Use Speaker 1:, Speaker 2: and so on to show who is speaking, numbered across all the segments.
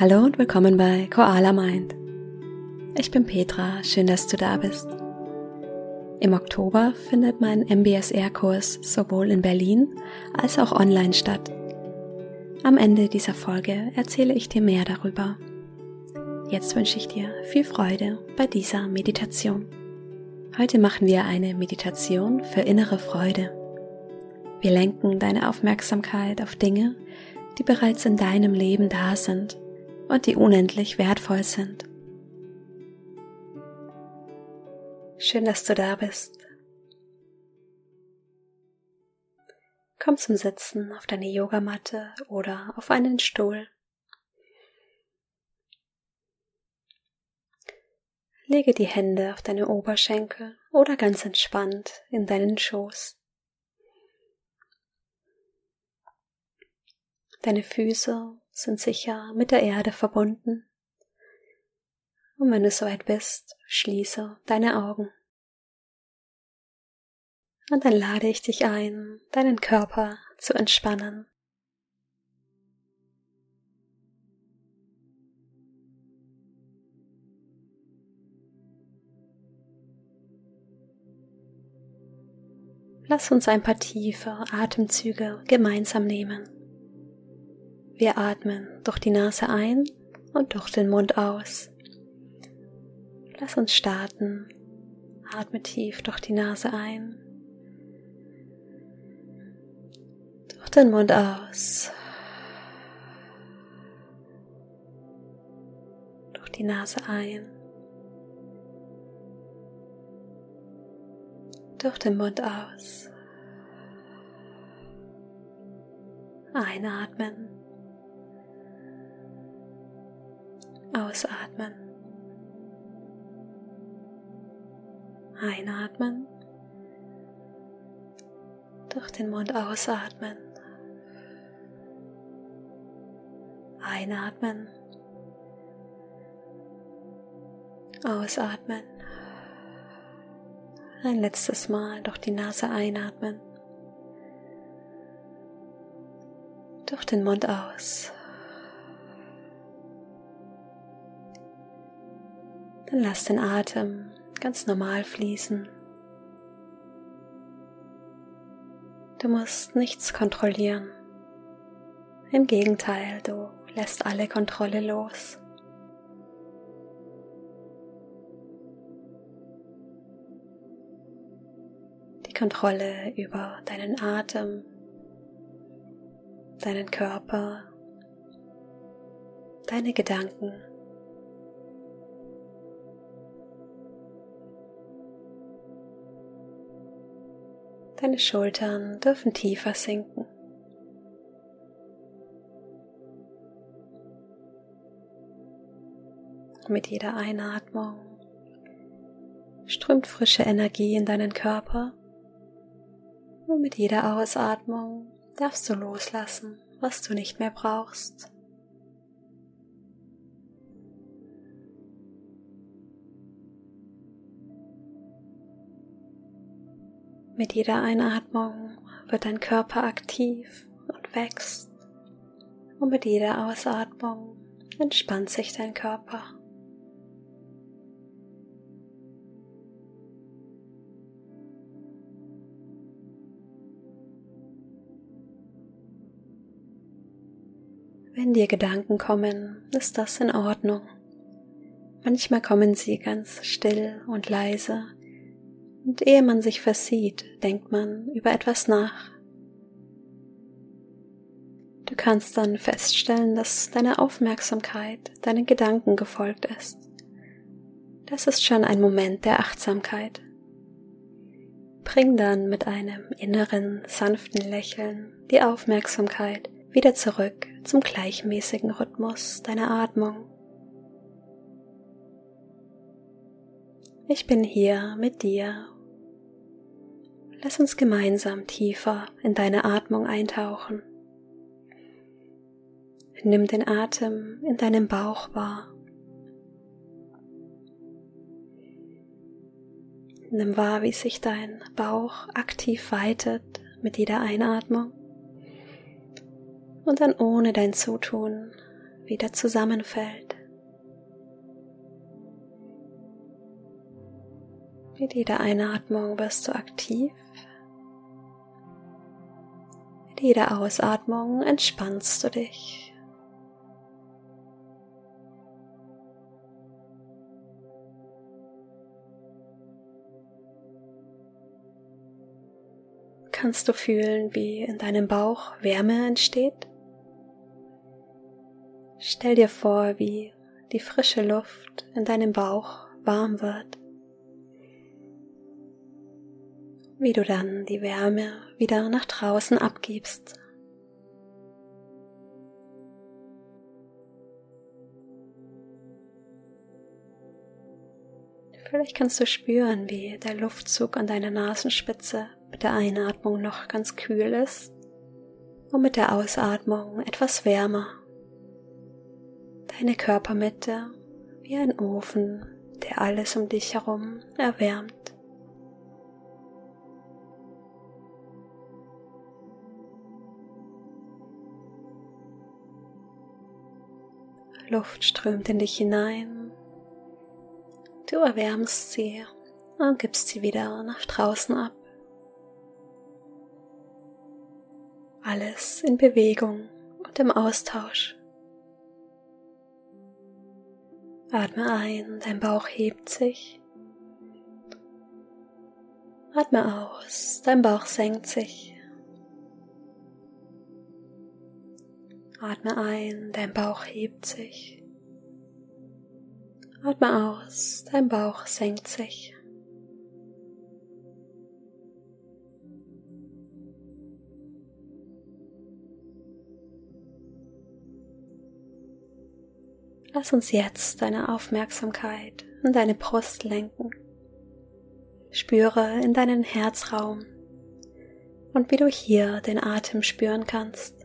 Speaker 1: Hallo und willkommen bei Koala Mind. Ich bin Petra, schön, dass du da bist. Im Oktober findet mein MBSR-Kurs sowohl in Berlin als auch online statt. Am Ende dieser Folge erzähle ich dir mehr darüber. Jetzt wünsche ich dir viel Freude bei dieser Meditation. Heute machen wir eine Meditation für innere Freude. Wir lenken deine Aufmerksamkeit auf Dinge, die bereits in deinem Leben da sind und die unendlich wertvoll sind. Schön, dass du da bist. Komm zum Sitzen auf deine Yogamatte oder auf einen Stuhl. Lege die Hände auf deine Oberschenkel oder ganz entspannt in deinen Schoß. Deine Füße sind sicher mit der Erde verbunden. Und wenn du soweit bist, schließe deine Augen. Und dann lade ich dich ein, deinen Körper zu entspannen. Lass uns ein paar tiefe Atemzüge gemeinsam nehmen. Wir atmen durch die Nase ein und durch den Mund aus. Lass uns starten. Atme tief durch die Nase ein. Durch den Mund aus. Durch die Nase ein. Durch den Mund aus. Einatmen. Ausatmen. Einatmen. Durch den Mund ausatmen. Einatmen. Ausatmen. Ein letztes Mal durch die Nase einatmen. Durch den Mund aus. Dann lass den Atem ganz normal fließen. Du musst nichts kontrollieren. Im Gegenteil, du lässt alle Kontrolle los. Die Kontrolle über deinen Atem, deinen Körper, deine Gedanken. Deine Schultern dürfen tiefer sinken. Mit jeder Einatmung strömt frische Energie in deinen Körper und mit jeder Ausatmung darfst du loslassen, was du nicht mehr brauchst. Mit jeder Einatmung wird dein Körper aktiv und wächst. Und mit jeder Ausatmung entspannt sich dein Körper. Wenn dir Gedanken kommen, ist das in Ordnung. Manchmal kommen sie ganz still und leise und ehe man sich versieht, denkt man über etwas nach. Du kannst dann feststellen, dass deine Aufmerksamkeit deinen Gedanken gefolgt ist. Das ist schon ein Moment der Achtsamkeit. Bring dann mit einem inneren, sanften Lächeln die Aufmerksamkeit wieder zurück zum gleichmäßigen Rhythmus deiner Atmung. Ich bin hier mit dir Lass uns gemeinsam tiefer in deine Atmung eintauchen. Nimm den Atem in deinem Bauch wahr. Nimm wahr, wie sich dein Bauch aktiv weitet mit jeder Einatmung. Und dann ohne dein Zutun wieder zusammenfällt. Mit jeder Einatmung wirst du aktiv. Mit jeder Ausatmung entspannst du dich. Kannst du fühlen, wie in deinem Bauch Wärme entsteht? Stell dir vor, wie die frische Luft in deinem Bauch warm wird. Wie du dann die Wärme wieder nach draußen abgibst. Vielleicht kannst du spüren, wie der Luftzug an deiner Nasenspitze mit der Einatmung noch ganz kühl ist und mit der Ausatmung etwas wärmer. Deine Körpermitte wie ein Ofen, der alles um dich herum erwärmt. Luft strömt in dich hinein. Du erwärmst sie und gibst sie wieder nach draußen ab. Alles in Bewegung und im Austausch. Atme ein, dein Bauch hebt sich. Atme aus, dein Bauch senkt sich. Atme ein, dein Bauch hebt sich. Atme aus, dein Bauch senkt sich. Lass uns jetzt deine Aufmerksamkeit in deine Brust lenken. Spüre in deinen Herzraum und wie du hier den Atem spüren kannst.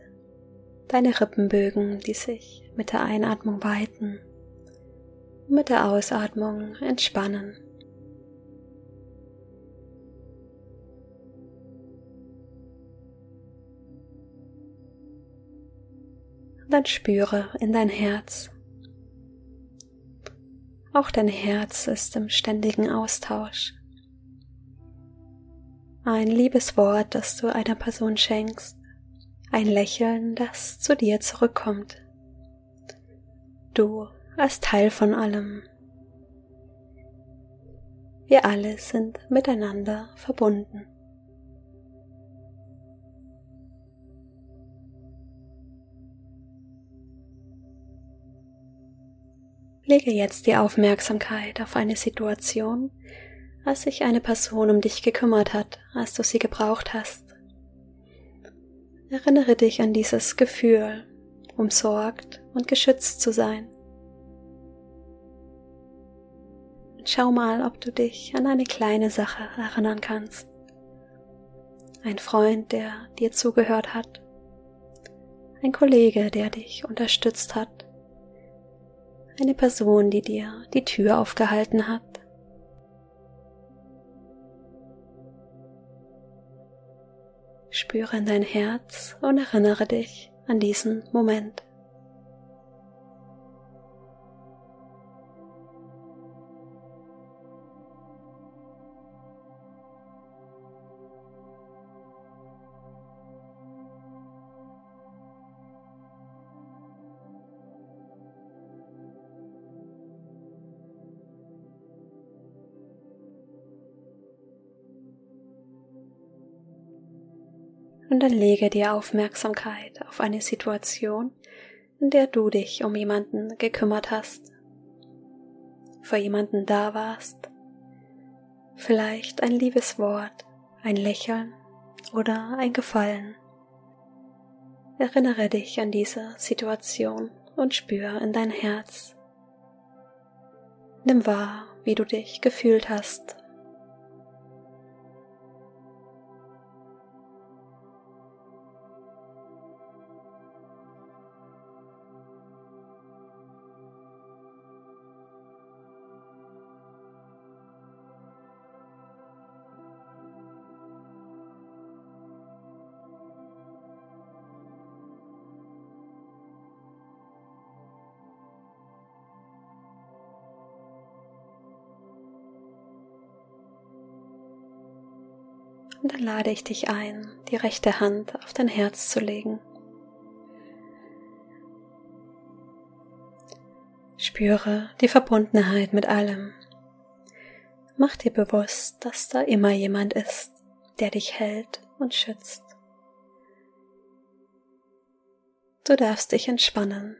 Speaker 1: Deine Rippenbögen, die sich mit der Einatmung weiten und mit der Ausatmung entspannen. dann spüre in dein Herz. Auch dein Herz ist im ständigen Austausch. Ein liebes Wort, das du einer Person schenkst, ein Lächeln, das zu dir zurückkommt. Du als Teil von allem. Wir alle sind miteinander verbunden. Lege jetzt die Aufmerksamkeit auf eine Situation, als sich eine Person um dich gekümmert hat, als du sie gebraucht hast. Erinnere dich an dieses Gefühl, umsorgt und geschützt zu sein. Und schau mal, ob du dich an eine kleine Sache erinnern kannst. Ein Freund, der dir zugehört hat. Ein Kollege, der dich unterstützt hat eine Person, die dir die Tür aufgehalten hat. Spüre in dein Herz und erinnere dich an diesen Moment. Und dann lege die Aufmerksamkeit auf eine Situation, in der du dich um jemanden gekümmert hast, für jemanden da warst, vielleicht ein liebes Wort, ein Lächeln oder ein Gefallen. Erinnere dich an diese Situation und spür in dein Herz. Nimm wahr, wie du dich gefühlt hast Und dann lade ich dich ein, die rechte Hand auf dein Herz zu legen. Spüre die Verbundenheit mit allem. Mach dir bewusst, dass da immer jemand ist, der dich hält und schützt. Du darfst dich entspannen.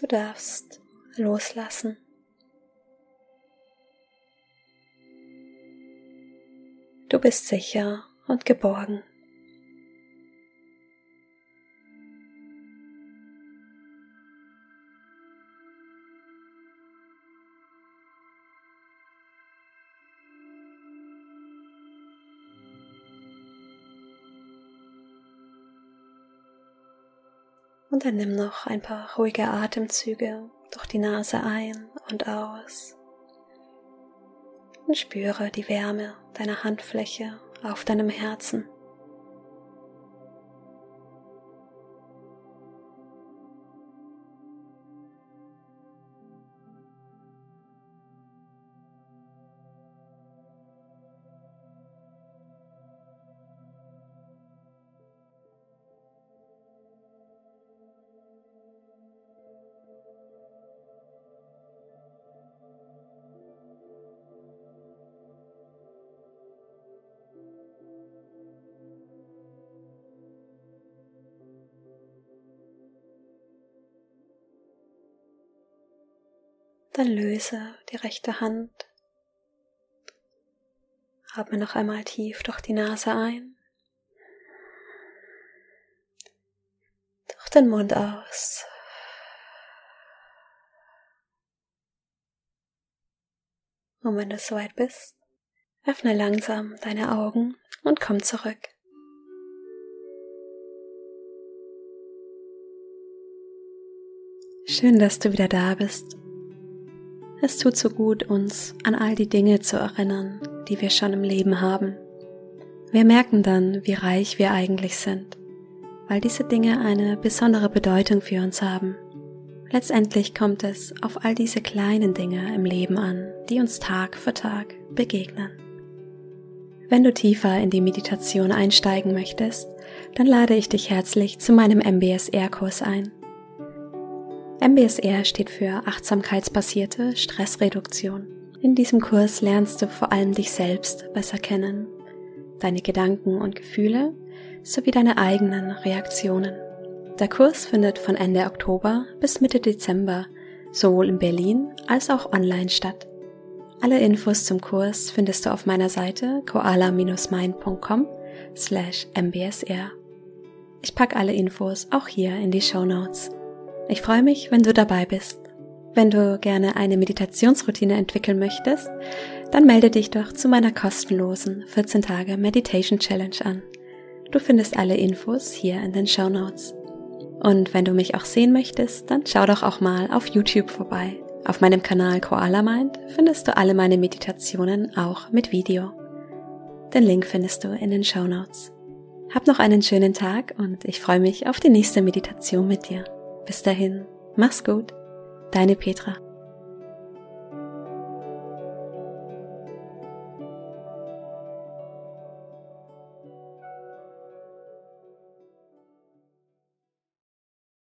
Speaker 1: Du darfst loslassen. Du bist sicher und geborgen. Und dann nimm noch ein paar ruhige Atemzüge durch die Nase ein und aus. Und spüre die Wärme deiner Handfläche auf deinem Herzen. Dann löse die rechte Hand. Atme noch einmal tief durch die Nase ein. Durch den Mund aus. Und wenn du soweit bist, öffne langsam deine Augen und komm zurück. Schön, dass du wieder da bist es tut so gut, uns an all die Dinge zu erinnern, die wir schon im Leben haben. Wir merken dann, wie reich wir eigentlich sind, weil diese Dinge eine besondere Bedeutung für uns haben. Letztendlich kommt es auf all diese kleinen Dinge im Leben an, die uns Tag für Tag begegnen. Wenn du tiefer in die Meditation einsteigen möchtest, dann lade ich dich herzlich zu meinem MBSR-Kurs ein. MBSR steht für achtsamkeitsbasierte Stressreduktion. In diesem Kurs lernst du vor allem dich selbst besser kennen, deine Gedanken und Gefühle sowie deine eigenen Reaktionen. Der Kurs findet von Ende Oktober bis Mitte Dezember sowohl in Berlin als auch online statt. Alle Infos zum Kurs findest du auf meiner Seite koala-mind.com slash mbsr. Ich packe alle Infos auch hier in die Show Notes. Ich freue mich, wenn du dabei bist. Wenn du gerne eine Meditationsroutine entwickeln möchtest, dann melde dich doch zu meiner kostenlosen 14 Tage Meditation Challenge an. Du findest alle Infos hier in den Show Notes. Und wenn du mich auch sehen möchtest, dann schau doch auch mal auf YouTube vorbei. Auf meinem Kanal Koala Mind findest du alle meine Meditationen auch mit Video. Den Link findest du in den Show Notes. Hab noch einen schönen Tag und ich freue mich auf die nächste Meditation mit dir. Bis dahin, mach's gut, deine Petra.